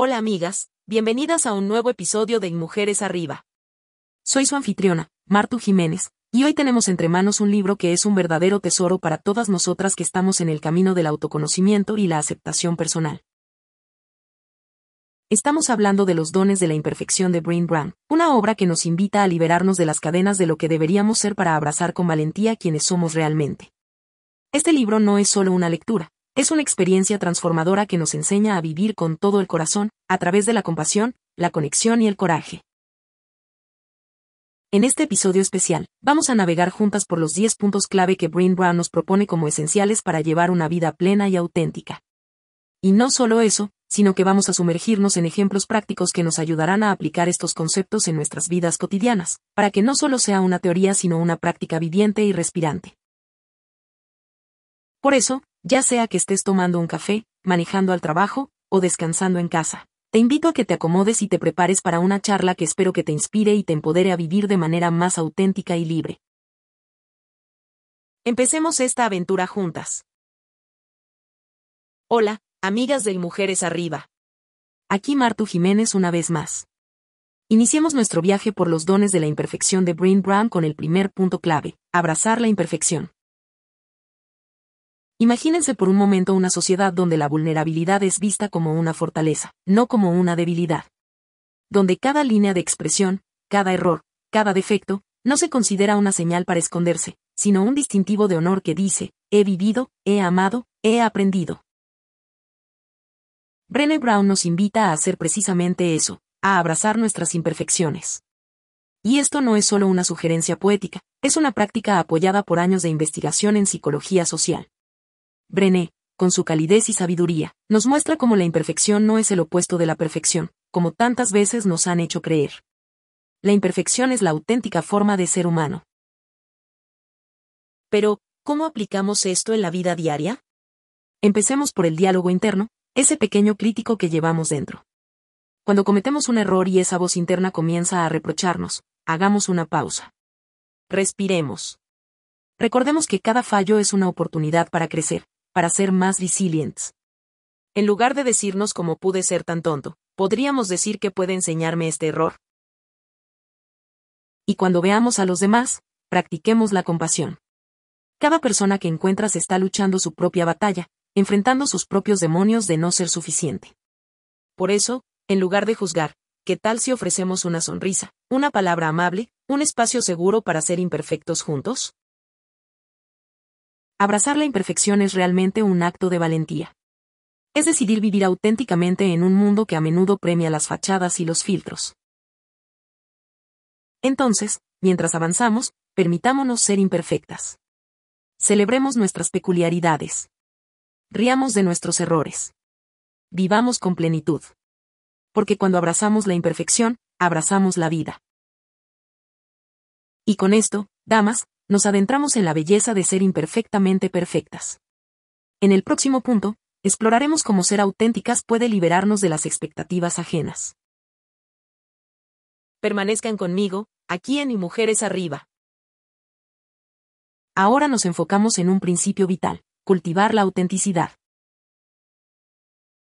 Hola amigas, bienvenidas a un nuevo episodio de Mujeres Arriba. Soy su anfitriona, Martu Jiménez, y hoy tenemos entre manos un libro que es un verdadero tesoro para todas nosotras que estamos en el camino del autoconocimiento y la aceptación personal. Estamos hablando de los dones de la imperfección de Brain Brown, una obra que nos invita a liberarnos de las cadenas de lo que deberíamos ser para abrazar con valentía quienes somos realmente. Este libro no es solo una lectura, es una experiencia transformadora que nos enseña a vivir con todo el corazón, a través de la compasión, la conexión y el coraje. En este episodio especial, vamos a navegar juntas por los 10 puntos clave que Brain Brown nos propone como esenciales para llevar una vida plena y auténtica. Y no solo eso, sino que vamos a sumergirnos en ejemplos prácticos que nos ayudarán a aplicar estos conceptos en nuestras vidas cotidianas, para que no solo sea una teoría sino una práctica viviente y respirante. Por eso, ya sea que estés tomando un café, manejando al trabajo, o descansando en casa, te invito a que te acomodes y te prepares para una charla que espero que te inspire y te empodere a vivir de manera más auténtica y libre. Empecemos esta aventura juntas. Hola, amigas de Mujeres Arriba. Aquí Martu Jiménez una vez más. Iniciemos nuestro viaje por los dones de la imperfección de Brain Brown con el primer punto clave, abrazar la imperfección. Imagínense por un momento una sociedad donde la vulnerabilidad es vista como una fortaleza, no como una debilidad. Donde cada línea de expresión, cada error, cada defecto, no se considera una señal para esconderse, sino un distintivo de honor que dice, he vivido, he amado, he aprendido. Brené Brown nos invita a hacer precisamente eso, a abrazar nuestras imperfecciones. Y esto no es solo una sugerencia poética, es una práctica apoyada por años de investigación en psicología social. Brené, con su calidez y sabiduría, nos muestra cómo la imperfección no es el opuesto de la perfección, como tantas veces nos han hecho creer. La imperfección es la auténtica forma de ser humano. Pero, ¿cómo aplicamos esto en la vida diaria? Empecemos por el diálogo interno, ese pequeño crítico que llevamos dentro. Cuando cometemos un error y esa voz interna comienza a reprocharnos, hagamos una pausa. Respiremos. Recordemos que cada fallo es una oportunidad para crecer, para ser más resilientes. En lugar de decirnos cómo pude ser tan tonto, podríamos decir que puede enseñarme este error. Y cuando veamos a los demás, practiquemos la compasión. Cada persona que encuentras está luchando su propia batalla, enfrentando sus propios demonios de no ser suficiente. Por eso, en lugar de juzgar, ¿qué tal si ofrecemos una sonrisa, una palabra amable, un espacio seguro para ser imperfectos juntos? Abrazar la imperfección es realmente un acto de valentía. Es decidir vivir auténticamente en un mundo que a menudo premia las fachadas y los filtros. Entonces, mientras avanzamos, permitámonos ser imperfectas. Celebremos nuestras peculiaridades. Riamos de nuestros errores. Vivamos con plenitud. Porque cuando abrazamos la imperfección, abrazamos la vida. Y con esto, damas, nos adentramos en la belleza de ser imperfectamente perfectas. En el próximo punto, exploraremos cómo ser auténticas puede liberarnos de las expectativas ajenas. Permanezcan conmigo, aquí en Y Mujeres Arriba. Ahora nos enfocamos en un principio vital cultivar la autenticidad.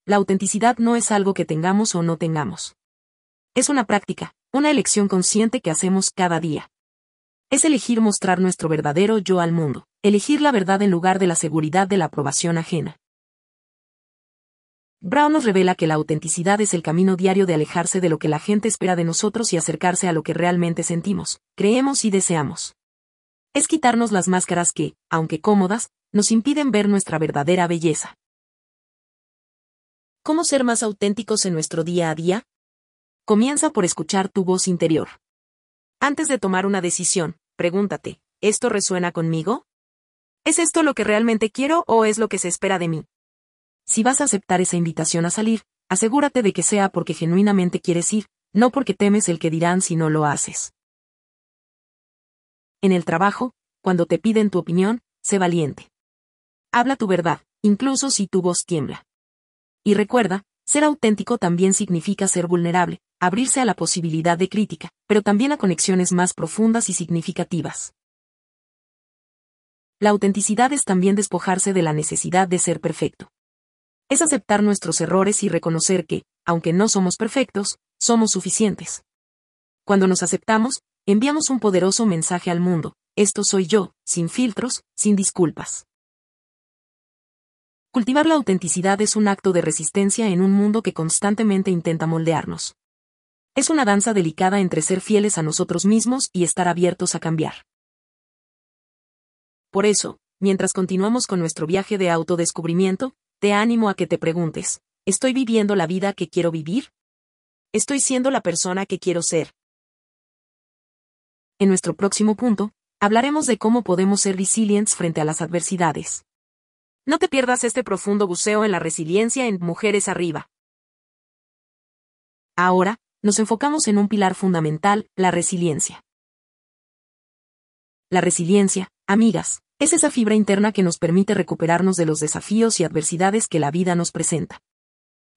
La autenticidad no es algo que tengamos o no tengamos. Es una práctica, una elección consciente que hacemos cada día. Es elegir mostrar nuestro verdadero yo al mundo, elegir la verdad en lugar de la seguridad de la aprobación ajena. Brown nos revela que la autenticidad es el camino diario de alejarse de lo que la gente espera de nosotros y acercarse a lo que realmente sentimos, creemos y deseamos. Es quitarnos las máscaras que, aunque cómodas, nos impiden ver nuestra verdadera belleza. ¿Cómo ser más auténticos en nuestro día a día? Comienza por escuchar tu voz interior. Antes de tomar una decisión, pregúntate, ¿esto resuena conmigo? ¿Es esto lo que realmente quiero o es lo que se espera de mí? Si vas a aceptar esa invitación a salir, asegúrate de que sea porque genuinamente quieres ir, no porque temes el que dirán si no lo haces. En el trabajo, cuando te piden tu opinión, sé valiente. Habla tu verdad, incluso si tu voz tiembla. Y recuerda, ser auténtico también significa ser vulnerable, abrirse a la posibilidad de crítica, pero también a conexiones más profundas y significativas. La autenticidad es también despojarse de la necesidad de ser perfecto. Es aceptar nuestros errores y reconocer que, aunque no somos perfectos, somos suficientes. Cuando nos aceptamos, enviamos un poderoso mensaje al mundo, esto soy yo, sin filtros, sin disculpas. Cultivar la autenticidad es un acto de resistencia en un mundo que constantemente intenta moldearnos. Es una danza delicada entre ser fieles a nosotros mismos y estar abiertos a cambiar. Por eso, mientras continuamos con nuestro viaje de autodescubrimiento, te animo a que te preguntes, ¿estoy viviendo la vida que quiero vivir? ¿Estoy siendo la persona que quiero ser? En nuestro próximo punto, hablaremos de cómo podemos ser resilientes frente a las adversidades. No te pierdas este profundo buceo en la resiliencia en Mujeres Arriba. Ahora, nos enfocamos en un pilar fundamental, la resiliencia. La resiliencia, amigas, es esa fibra interna que nos permite recuperarnos de los desafíos y adversidades que la vida nos presenta.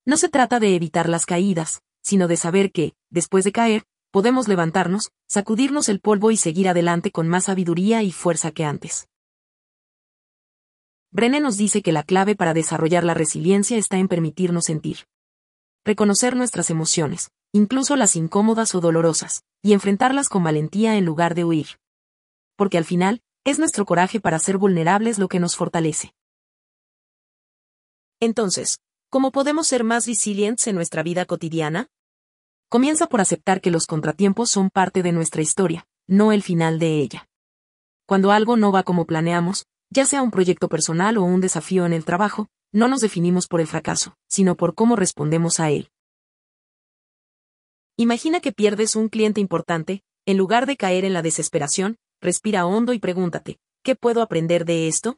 No se trata de evitar las caídas, sino de saber que, después de caer, podemos levantarnos, sacudirnos el polvo y seguir adelante con más sabiduría y fuerza que antes. Brené nos dice que la clave para desarrollar la resiliencia está en permitirnos sentir. Reconocer nuestras emociones, incluso las incómodas o dolorosas, y enfrentarlas con valentía en lugar de huir. Porque al final, es nuestro coraje para ser vulnerables lo que nos fortalece. Entonces, ¿cómo podemos ser más resilientes en nuestra vida cotidiana? Comienza por aceptar que los contratiempos son parte de nuestra historia, no el final de ella. Cuando algo no va como planeamos, ya sea un proyecto personal o un desafío en el trabajo, no nos definimos por el fracaso, sino por cómo respondemos a él. Imagina que pierdes un cliente importante, en lugar de caer en la desesperación, respira hondo y pregúntate, ¿qué puedo aprender de esto?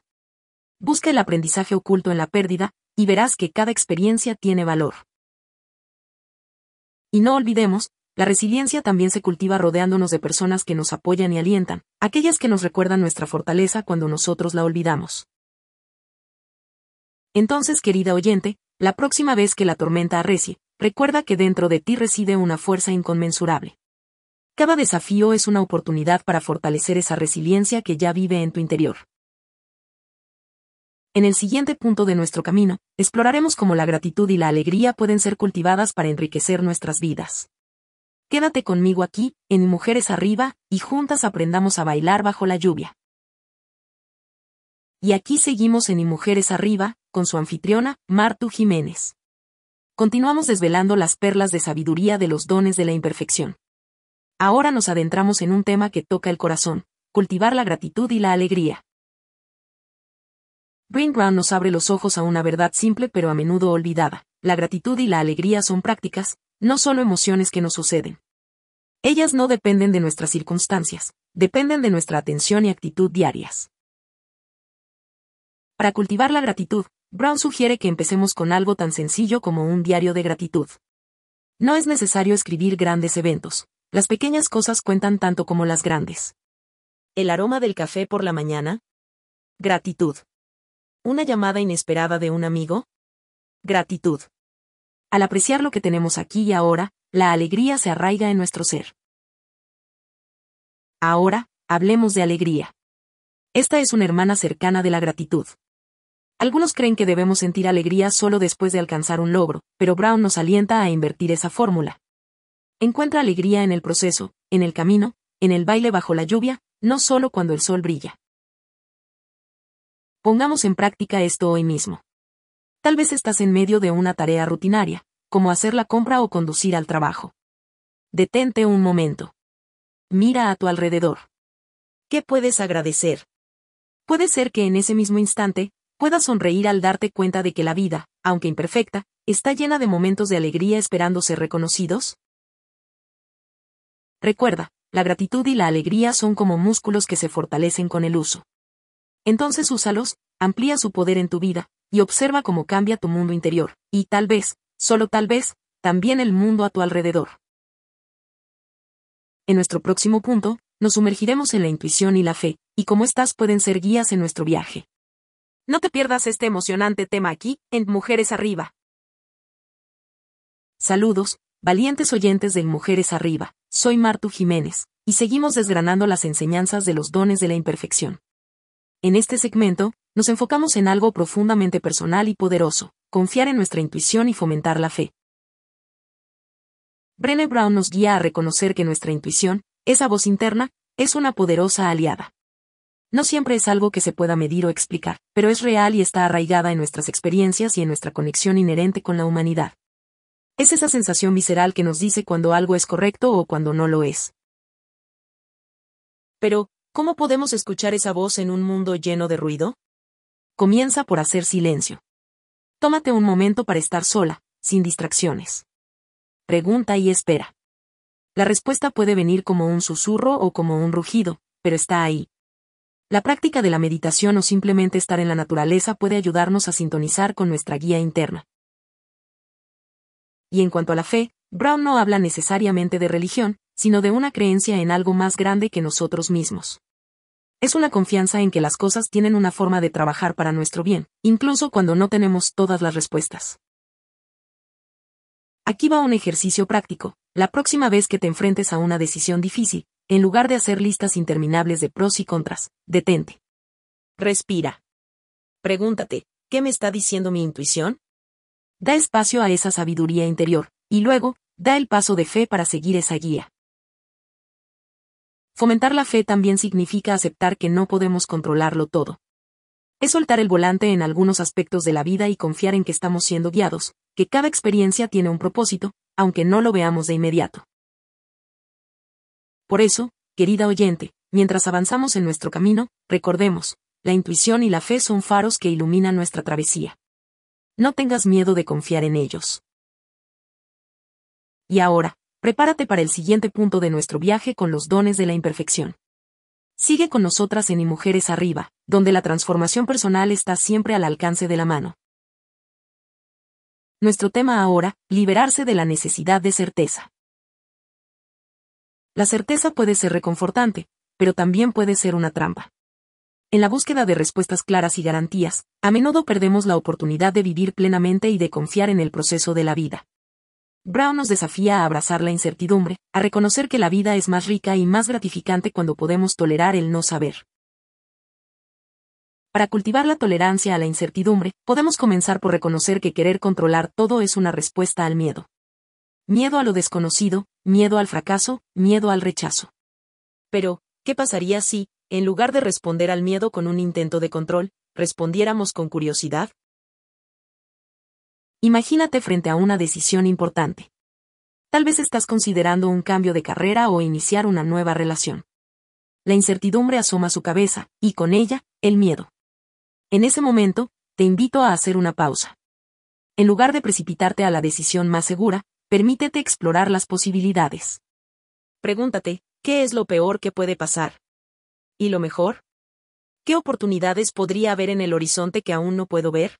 Busca el aprendizaje oculto en la pérdida, y verás que cada experiencia tiene valor. Y no olvidemos, la resiliencia también se cultiva rodeándonos de personas que nos apoyan y alientan, aquellas que nos recuerdan nuestra fortaleza cuando nosotros la olvidamos. Entonces, querida oyente, la próxima vez que la tormenta arrecie, recuerda que dentro de ti reside una fuerza inconmensurable. Cada desafío es una oportunidad para fortalecer esa resiliencia que ya vive en tu interior. En el siguiente punto de nuestro camino, exploraremos cómo la gratitud y la alegría pueden ser cultivadas para enriquecer nuestras vidas. Quédate conmigo aquí, en Mujeres Arriba, y juntas aprendamos a bailar bajo la lluvia. Y aquí seguimos en Mujeres Arriba, con su anfitriona, Martu Jiménez. Continuamos desvelando las perlas de sabiduría de los dones de la imperfección. Ahora nos adentramos en un tema que toca el corazón, cultivar la gratitud y la alegría. Brain Brown nos abre los ojos a una verdad simple pero a menudo olvidada. La gratitud y la alegría son prácticas, no solo emociones que nos suceden. Ellas no dependen de nuestras circunstancias, dependen de nuestra atención y actitud diarias. Para cultivar la gratitud, Brown sugiere que empecemos con algo tan sencillo como un diario de gratitud. No es necesario escribir grandes eventos, las pequeñas cosas cuentan tanto como las grandes. El aroma del café por la mañana. Gratitud. Una llamada inesperada de un amigo. Gratitud. Al apreciar lo que tenemos aquí y ahora, la alegría se arraiga en nuestro ser. Ahora, hablemos de alegría. Esta es una hermana cercana de la gratitud. Algunos creen que debemos sentir alegría solo después de alcanzar un logro, pero Brown nos alienta a invertir esa fórmula. Encuentra alegría en el proceso, en el camino, en el baile bajo la lluvia, no solo cuando el sol brilla. Pongamos en práctica esto hoy mismo. Tal vez estás en medio de una tarea rutinaria, como hacer la compra o conducir al trabajo. Detente un momento. Mira a tu alrededor. ¿Qué puedes agradecer? Puede ser que en ese mismo instante, puedas sonreír al darte cuenta de que la vida, aunque imperfecta, está llena de momentos de alegría esperando ser reconocidos. Recuerda, la gratitud y la alegría son como músculos que se fortalecen con el uso. Entonces úsalos, amplía su poder en tu vida, y observa cómo cambia tu mundo interior, y tal vez, solo tal vez, también el mundo a tu alrededor. En nuestro próximo punto, nos sumergiremos en la intuición y la fe, y cómo éstas pueden ser guías en nuestro viaje. No te pierdas este emocionante tema aquí, en Mujeres Arriba. Saludos, valientes oyentes de Mujeres Arriba, soy Martu Jiménez, y seguimos desgranando las enseñanzas de los dones de la imperfección. En este segmento, nos enfocamos en algo profundamente personal y poderoso, confiar en nuestra intuición y fomentar la fe. Brené Brown nos guía a reconocer que nuestra intuición, esa voz interna, es una poderosa aliada. No siempre es algo que se pueda medir o explicar, pero es real y está arraigada en nuestras experiencias y en nuestra conexión inherente con la humanidad. Es esa sensación visceral que nos dice cuando algo es correcto o cuando no lo es. Pero, ¿cómo podemos escuchar esa voz en un mundo lleno de ruido? Comienza por hacer silencio. Tómate un momento para estar sola, sin distracciones. Pregunta y espera. La respuesta puede venir como un susurro o como un rugido, pero está ahí. La práctica de la meditación o simplemente estar en la naturaleza puede ayudarnos a sintonizar con nuestra guía interna. Y en cuanto a la fe, Brown no habla necesariamente de religión, sino de una creencia en algo más grande que nosotros mismos. Es una confianza en que las cosas tienen una forma de trabajar para nuestro bien, incluso cuando no tenemos todas las respuestas. Aquí va un ejercicio práctico. La próxima vez que te enfrentes a una decisión difícil, en lugar de hacer listas interminables de pros y contras, detente. Respira. Pregúntate, ¿qué me está diciendo mi intuición? Da espacio a esa sabiduría interior, y luego, da el paso de fe para seguir esa guía. Fomentar la fe también significa aceptar que no podemos controlarlo todo. Es soltar el volante en algunos aspectos de la vida y confiar en que estamos siendo guiados, que cada experiencia tiene un propósito, aunque no lo veamos de inmediato. Por eso, querida oyente, mientras avanzamos en nuestro camino, recordemos, la intuición y la fe son faros que iluminan nuestra travesía. No tengas miedo de confiar en ellos. Y ahora, prepárate para el siguiente punto de nuestro viaje con los dones de la imperfección. Sigue con nosotras en Y Mujeres Arriba, donde la transformación personal está siempre al alcance de la mano. Nuestro tema ahora, liberarse de la necesidad de certeza. La certeza puede ser reconfortante, pero también puede ser una trampa. En la búsqueda de respuestas claras y garantías, a menudo perdemos la oportunidad de vivir plenamente y de confiar en el proceso de la vida. Brown nos desafía a abrazar la incertidumbre, a reconocer que la vida es más rica y más gratificante cuando podemos tolerar el no saber. Para cultivar la tolerancia a la incertidumbre, podemos comenzar por reconocer que querer controlar todo es una respuesta al miedo. Miedo a lo desconocido, miedo al fracaso, miedo al rechazo. Pero, ¿qué pasaría si, en lugar de responder al miedo con un intento de control, respondiéramos con curiosidad? Imagínate frente a una decisión importante. Tal vez estás considerando un cambio de carrera o iniciar una nueva relación. La incertidumbre asoma su cabeza, y con ella, el miedo. En ese momento, te invito a hacer una pausa. En lugar de precipitarte a la decisión más segura, permítete explorar las posibilidades. Pregúntate, ¿qué es lo peor que puede pasar? ¿Y lo mejor? ¿Qué oportunidades podría haber en el horizonte que aún no puedo ver?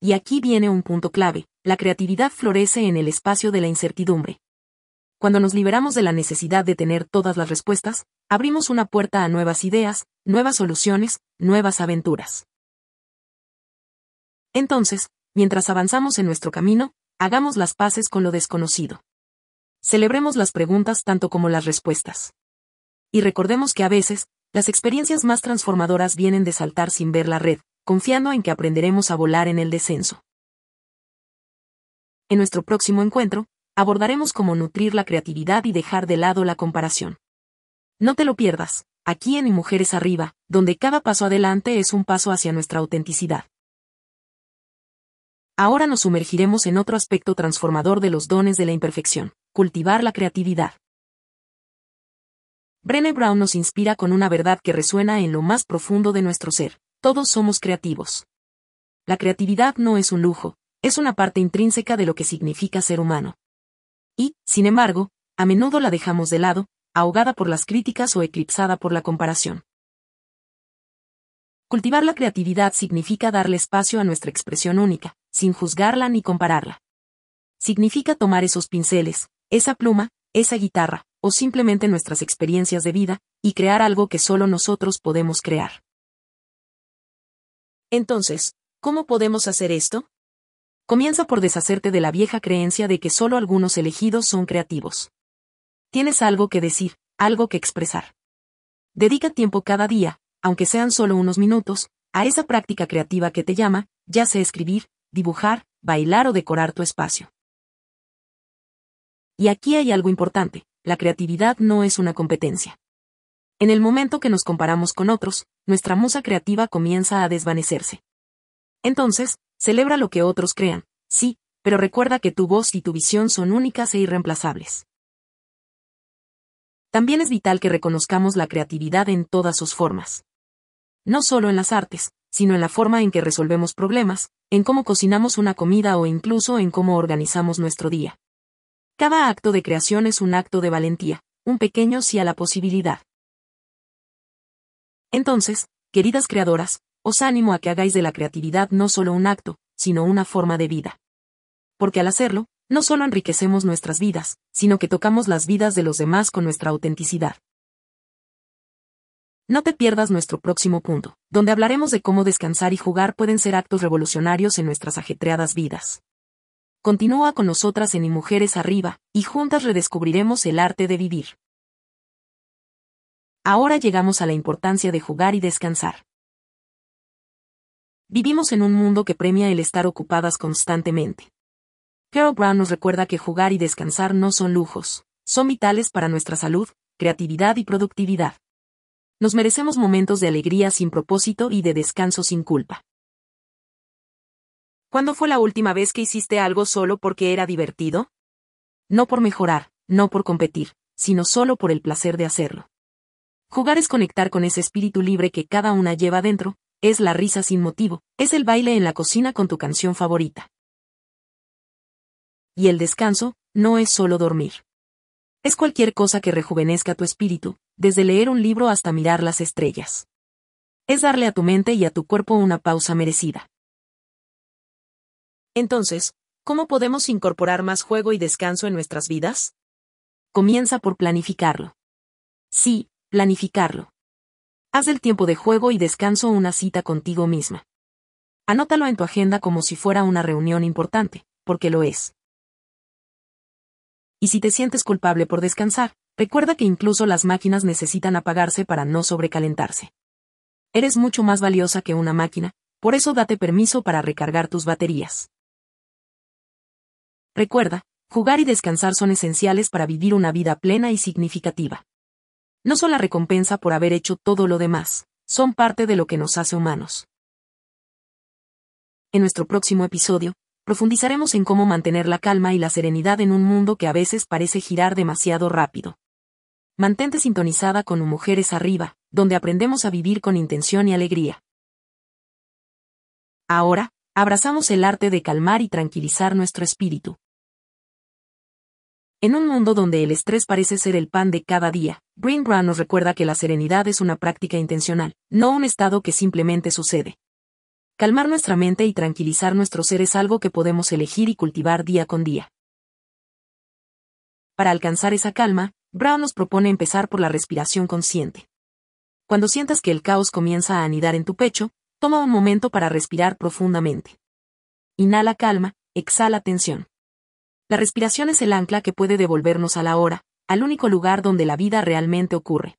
Y aquí viene un punto clave, la creatividad florece en el espacio de la incertidumbre. Cuando nos liberamos de la necesidad de tener todas las respuestas, abrimos una puerta a nuevas ideas, nuevas soluciones, nuevas aventuras. Entonces, mientras avanzamos en nuestro camino, hagamos las paces con lo desconocido. Celebremos las preguntas tanto como las respuestas. Y recordemos que a veces, las experiencias más transformadoras vienen de saltar sin ver la red, confiando en que aprenderemos a volar en el descenso. En nuestro próximo encuentro, abordaremos cómo nutrir la creatividad y dejar de lado la comparación. No te lo pierdas, aquí en Mujeres Arriba, donde cada paso adelante es un paso hacia nuestra autenticidad. Ahora nos sumergiremos en otro aspecto transformador de los dones de la imperfección, cultivar la creatividad. Brené Brown nos inspira con una verdad que resuena en lo más profundo de nuestro ser. Todos somos creativos. La creatividad no es un lujo, es una parte intrínseca de lo que significa ser humano. Y, sin embargo, a menudo la dejamos de lado, ahogada por las críticas o eclipsada por la comparación. Cultivar la creatividad significa darle espacio a nuestra expresión única, sin juzgarla ni compararla. Significa tomar esos pinceles, esa pluma, esa guitarra, o simplemente nuestras experiencias de vida, y crear algo que solo nosotros podemos crear. Entonces, ¿cómo podemos hacer esto? Comienza por deshacerte de la vieja creencia de que solo algunos elegidos son creativos. Tienes algo que decir, algo que expresar. Dedica tiempo cada día, aunque sean solo unos minutos, a esa práctica creativa que te llama, ya sea escribir, dibujar, bailar o decorar tu espacio. Y aquí hay algo importante, la creatividad no es una competencia. En el momento que nos comparamos con otros, nuestra musa creativa comienza a desvanecerse. Entonces, celebra lo que otros crean, sí, pero recuerda que tu voz y tu visión son únicas e irreemplazables. También es vital que reconozcamos la creatividad en todas sus formas. No solo en las artes, sino en la forma en que resolvemos problemas, en cómo cocinamos una comida o incluso en cómo organizamos nuestro día. Cada acto de creación es un acto de valentía, un pequeño sí a la posibilidad. Entonces, queridas creadoras, os ánimo a que hagáis de la creatividad no solo un acto, sino una forma de vida. Porque al hacerlo, no solo enriquecemos nuestras vidas, sino que tocamos las vidas de los demás con nuestra autenticidad. No te pierdas nuestro próximo punto, donde hablaremos de cómo descansar y jugar pueden ser actos revolucionarios en nuestras ajetreadas vidas. Continúa con nosotras en Y Mujeres Arriba, y juntas redescubriremos el arte de vivir. Ahora llegamos a la importancia de jugar y descansar. Vivimos en un mundo que premia el estar ocupadas constantemente. Carol Brown nos recuerda que jugar y descansar no son lujos, son vitales para nuestra salud, creatividad y productividad. Nos merecemos momentos de alegría sin propósito y de descanso sin culpa. ¿Cuándo fue la última vez que hiciste algo solo porque era divertido? No por mejorar, no por competir, sino solo por el placer de hacerlo. Jugar es conectar con ese espíritu libre que cada una lleva dentro, es la risa sin motivo, es el baile en la cocina con tu canción favorita. Y el descanso, no es solo dormir. Es cualquier cosa que rejuvenezca tu espíritu, desde leer un libro hasta mirar las estrellas. Es darle a tu mente y a tu cuerpo una pausa merecida. Entonces, ¿cómo podemos incorporar más juego y descanso en nuestras vidas? Comienza por planificarlo. Sí, Planificarlo. Haz del tiempo de juego y descanso una cita contigo misma. Anótalo en tu agenda como si fuera una reunión importante, porque lo es. Y si te sientes culpable por descansar, recuerda que incluso las máquinas necesitan apagarse para no sobrecalentarse. Eres mucho más valiosa que una máquina, por eso date permiso para recargar tus baterías. Recuerda, jugar y descansar son esenciales para vivir una vida plena y significativa no son la recompensa por haber hecho todo lo demás, son parte de lo que nos hace humanos. En nuestro próximo episodio, profundizaremos en cómo mantener la calma y la serenidad en un mundo que a veces parece girar demasiado rápido. Mantente sintonizada con Mujeres Arriba, donde aprendemos a vivir con intención y alegría. Ahora, abrazamos el arte de calmar y tranquilizar nuestro espíritu. En un mundo donde el estrés parece ser el pan de cada día, Green Brown nos recuerda que la serenidad es una práctica intencional, no un estado que simplemente sucede. Calmar nuestra mente y tranquilizar nuestro ser es algo que podemos elegir y cultivar día con día. Para alcanzar esa calma, Brown nos propone empezar por la respiración consciente. Cuando sientas que el caos comienza a anidar en tu pecho, toma un momento para respirar profundamente. Inhala calma, exhala tensión. La respiración es el ancla que puede devolvernos a la hora, al único lugar donde la vida realmente ocurre.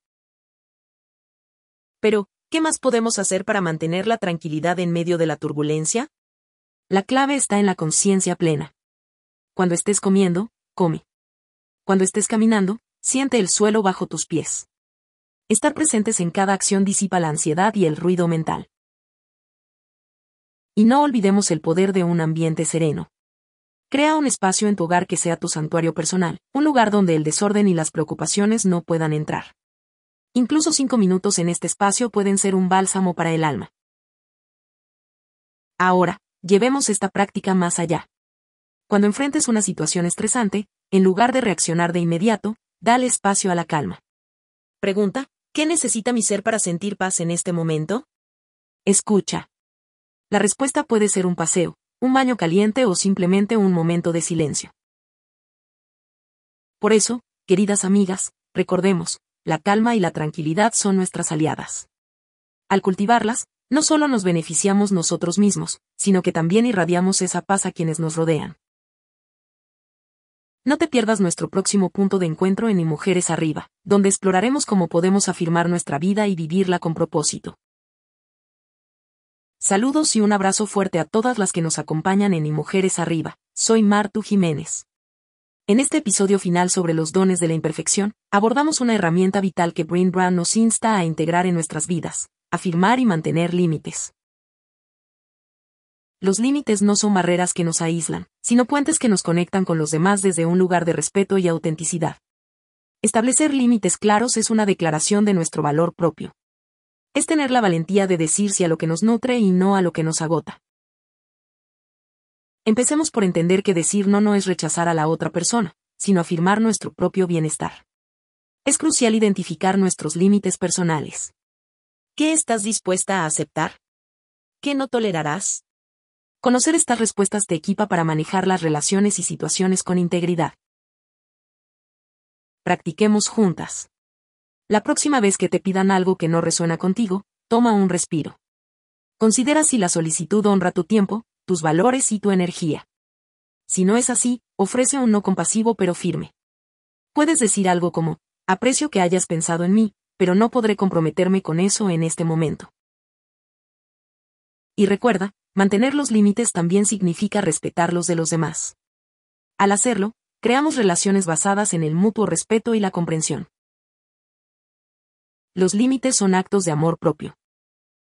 Pero, ¿qué más podemos hacer para mantener la tranquilidad en medio de la turbulencia? La clave está en la conciencia plena. Cuando estés comiendo, come. Cuando estés caminando, siente el suelo bajo tus pies. Estar presentes en cada acción disipa la ansiedad y el ruido mental. Y no olvidemos el poder de un ambiente sereno. Crea un espacio en tu hogar que sea tu santuario personal, un lugar donde el desorden y las preocupaciones no puedan entrar. Incluso cinco minutos en este espacio pueden ser un bálsamo para el alma. Ahora, llevemos esta práctica más allá. Cuando enfrentes una situación estresante, en lugar de reaccionar de inmediato, dale espacio a la calma. Pregunta, ¿qué necesita mi ser para sentir paz en este momento? Escucha. La respuesta puede ser un paseo, un baño caliente o simplemente un momento de silencio. Por eso, queridas amigas, recordemos, la calma y la tranquilidad son nuestras aliadas. Al cultivarlas, no solo nos beneficiamos nosotros mismos, sino que también irradiamos esa paz a quienes nos rodean. No te pierdas nuestro próximo punto de encuentro en Y Mujeres Arriba, donde exploraremos cómo podemos afirmar nuestra vida y vivirla con propósito. Saludos y un abrazo fuerte a todas las que nos acompañan en Y Mujeres Arriba. Soy Martu Jiménez. En este episodio final sobre los dones de la imperfección, abordamos una herramienta vital que Brain Brand nos insta a integrar en nuestras vidas, afirmar y mantener límites. Los límites no son barreras que nos aíslan, sino puentes que nos conectan con los demás desde un lugar de respeto y autenticidad. Establecer límites claros es una declaración de nuestro valor propio. Es tener la valentía de decir sí a lo que nos nutre y no a lo que nos agota. Empecemos por entender que decir no no es rechazar a la otra persona, sino afirmar nuestro propio bienestar. Es crucial identificar nuestros límites personales. ¿Qué estás dispuesta a aceptar? ¿Qué no tolerarás? Conocer estas respuestas te equipa para manejar las relaciones y situaciones con integridad. Practiquemos juntas. La próxima vez que te pidan algo que no resuena contigo, toma un respiro. Considera si la solicitud honra tu tiempo, tus valores y tu energía. Si no es así, ofrece un no compasivo pero firme. Puedes decir algo como, aprecio que hayas pensado en mí, pero no podré comprometerme con eso en este momento. Y recuerda, mantener los límites también significa respetar los de los demás. Al hacerlo, creamos relaciones basadas en el mutuo respeto y la comprensión. Los límites son actos de amor propio.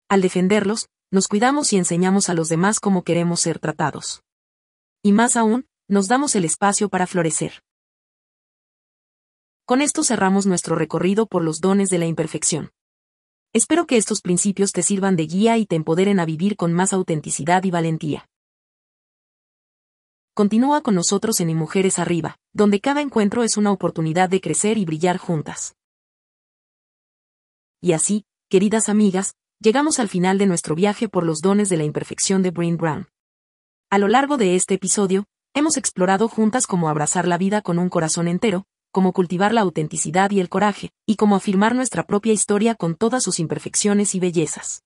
Al defenderlos, nos cuidamos y enseñamos a los demás cómo queremos ser tratados. Y más aún, nos damos el espacio para florecer. Con esto cerramos nuestro recorrido por los dones de la imperfección. Espero que estos principios te sirvan de guía y te empoderen a vivir con más autenticidad y valentía. Continúa con nosotros en Y Mujeres Arriba, donde cada encuentro es una oportunidad de crecer y brillar juntas. Y así, queridas amigas, llegamos al final de nuestro viaje por los dones de la imperfección de Breen Brown. A lo largo de este episodio, hemos explorado juntas cómo abrazar la vida con un corazón entero, cómo cultivar la autenticidad y el coraje, y cómo afirmar nuestra propia historia con todas sus imperfecciones y bellezas.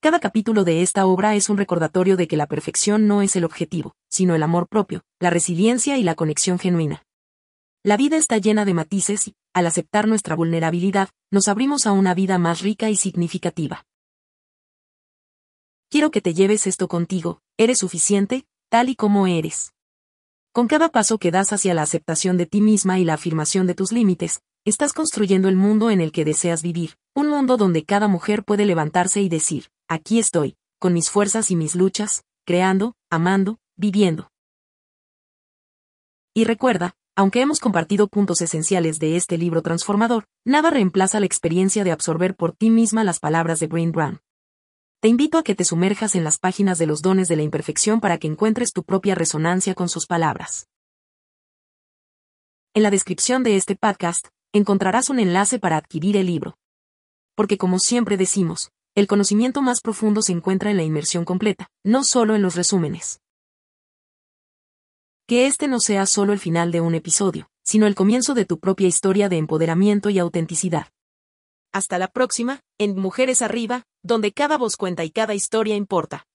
Cada capítulo de esta obra es un recordatorio de que la perfección no es el objetivo, sino el amor propio, la resiliencia y la conexión genuina. La vida está llena de matices y, al aceptar nuestra vulnerabilidad, nos abrimos a una vida más rica y significativa. Quiero que te lleves esto contigo, eres suficiente, tal y como eres. Con cada paso que das hacia la aceptación de ti misma y la afirmación de tus límites, estás construyendo el mundo en el que deseas vivir, un mundo donde cada mujer puede levantarse y decir, aquí estoy, con mis fuerzas y mis luchas, creando, amando, viviendo. Y recuerda, aunque hemos compartido puntos esenciales de este libro transformador, nada reemplaza la experiencia de absorber por ti misma las palabras de Brain Brown. Te invito a que te sumerjas en las páginas de los dones de la imperfección para que encuentres tu propia resonancia con sus palabras. En la descripción de este podcast, encontrarás un enlace para adquirir el libro. Porque como siempre decimos, el conocimiento más profundo se encuentra en la inmersión completa, no solo en los resúmenes. Que este no sea solo el final de un episodio, sino el comienzo de tu propia historia de empoderamiento y autenticidad. Hasta la próxima, en Mujeres Arriba, donde cada voz cuenta y cada historia importa.